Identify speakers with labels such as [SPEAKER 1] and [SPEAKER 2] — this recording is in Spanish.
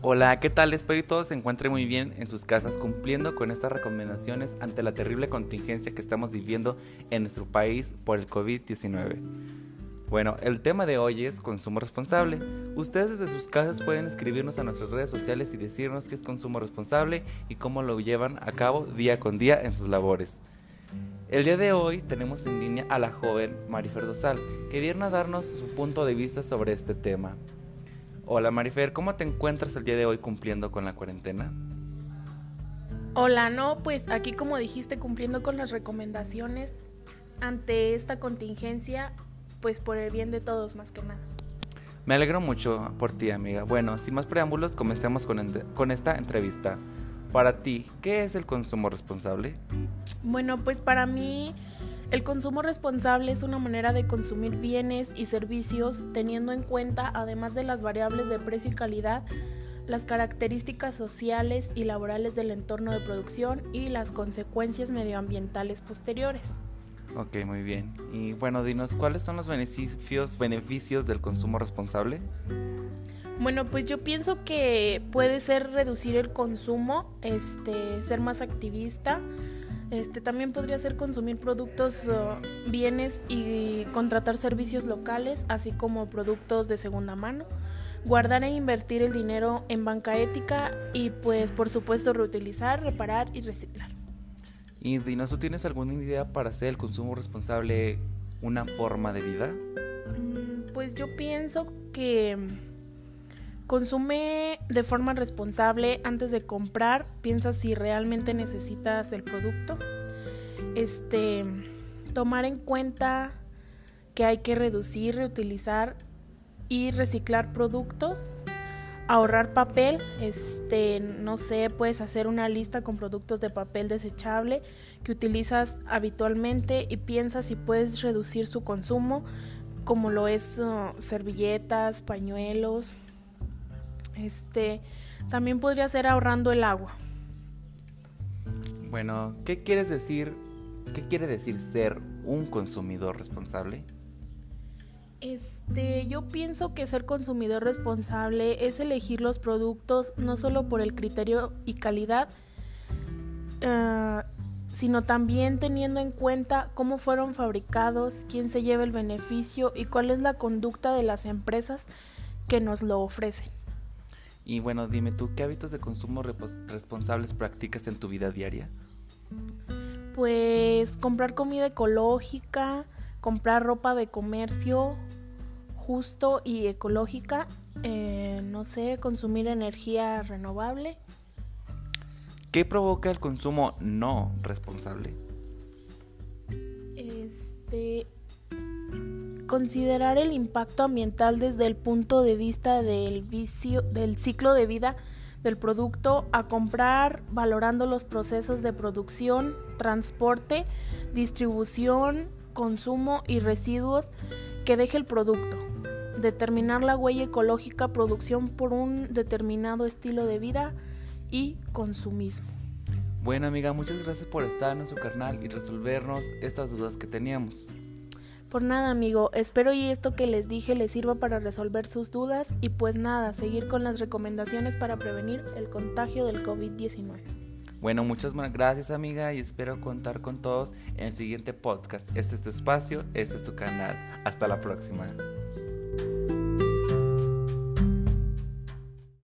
[SPEAKER 1] Hola, ¿qué tal? Espero que todos se encuentren muy bien en sus casas cumpliendo con estas recomendaciones ante la terrible contingencia que estamos viviendo en nuestro país por el COVID-19. Bueno, el tema de hoy es consumo responsable. Ustedes desde sus casas pueden escribirnos a nuestras redes sociales y decirnos qué es consumo responsable y cómo lo llevan a cabo día con día en sus labores. El día de hoy tenemos en línea a la joven Marifer Dosal, que viene a darnos su punto de vista sobre este tema. Hola Marifer, ¿cómo te encuentras el día de hoy cumpliendo con la cuarentena?
[SPEAKER 2] Hola, no, pues aquí como dijiste, cumpliendo con las recomendaciones ante esta contingencia, pues por el bien de todos más que nada.
[SPEAKER 1] Me alegro mucho por ti, amiga. Bueno, sin más preámbulos, comencemos con, con esta entrevista. Para ti, ¿qué es el consumo responsable?
[SPEAKER 2] Bueno, pues para mí el consumo responsable es una manera de consumir bienes y servicios teniendo en cuenta, además de las variables de precio y calidad, las características sociales y laborales del entorno de producción y las consecuencias medioambientales posteriores.
[SPEAKER 1] Ok, muy bien. Y bueno, dinos, ¿cuáles son los beneficios, beneficios del consumo responsable?
[SPEAKER 2] Bueno, pues yo pienso que puede ser reducir el consumo, este, ser más activista, este, también podría ser consumir productos, uh, bienes y contratar servicios locales, así como productos de segunda mano. Guardar e invertir el dinero en banca ética y pues por supuesto reutilizar, reparar y reciclar.
[SPEAKER 1] Y Dinos, ¿tú tienes alguna idea para hacer el consumo responsable una forma de vida?
[SPEAKER 2] Mm, pues yo pienso que Consume de forma responsable antes de comprar, piensa si realmente necesitas el producto. Este, tomar en cuenta que hay que reducir, reutilizar y reciclar productos. Ahorrar papel, este, no sé, puedes hacer una lista con productos de papel desechable que utilizas habitualmente y piensa si puedes reducir su consumo, como lo es uh, servilletas, pañuelos, este, también podría ser ahorrando el agua.
[SPEAKER 1] Bueno, ¿qué quieres decir? ¿Qué quiere decir ser un consumidor responsable?
[SPEAKER 2] Este, yo pienso que ser consumidor responsable es elegir los productos no solo por el criterio y calidad, uh, sino también teniendo en cuenta cómo fueron fabricados, quién se lleva el beneficio y cuál es la conducta de las empresas que nos lo ofrecen.
[SPEAKER 1] Y bueno, dime tú, ¿qué hábitos de consumo responsables practicas en tu vida diaria?
[SPEAKER 2] Pues comprar comida ecológica, comprar ropa de comercio justo y ecológica, eh, no sé, consumir energía renovable.
[SPEAKER 1] ¿Qué provoca el consumo no responsable?
[SPEAKER 2] Este, Considerar el impacto ambiental desde el punto de vista del, vicio, del ciclo de vida del producto a comprar valorando los procesos de producción, transporte, distribución, consumo y residuos que deje el producto. Determinar la huella ecológica, producción por un determinado estilo de vida y consumismo.
[SPEAKER 1] Bueno amiga, muchas gracias por estar en nuestro canal y resolvernos estas dudas que teníamos.
[SPEAKER 2] Por nada, amigo, espero y esto que les dije les sirva para resolver sus dudas y pues nada, seguir con las recomendaciones para prevenir el contagio del COVID-19.
[SPEAKER 1] Bueno, muchas gracias amiga y espero contar con todos en el siguiente podcast. Este es tu espacio, este es tu canal. Hasta la próxima.